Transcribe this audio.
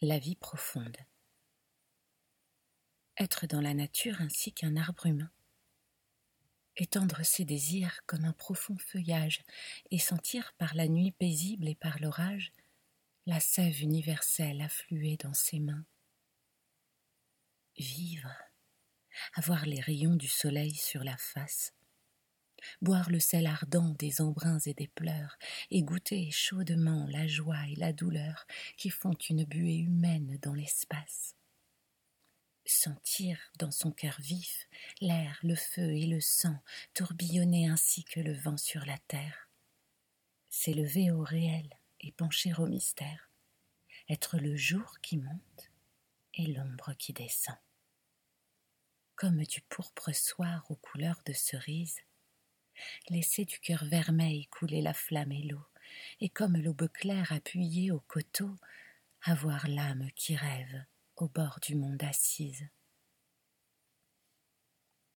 La vie profonde. Être dans la nature ainsi qu'un arbre humain. Étendre ses désirs comme un profond feuillage et sentir par la nuit paisible et par l'orage la sève universelle affluer dans ses mains. Vivre, avoir les rayons du soleil sur la face, boire le sel ardent des embruns et des pleurs, et goûter chaudement la joie et la douleur qui font une buée humaine dans l'espace. Sentir dans son cœur vif l'air, le feu et le sang tourbillonner ainsi que le vent sur la terre. S'élever au réel et pencher au mystère, être le jour qui monte et l'ombre qui descend. Comme du pourpre soir aux couleurs de cerise, laisser du cœur vermeil couler la flamme et l'eau, et comme l'aube claire appuyée au coteau, avoir l'âme qui rêve au bord du monde assise.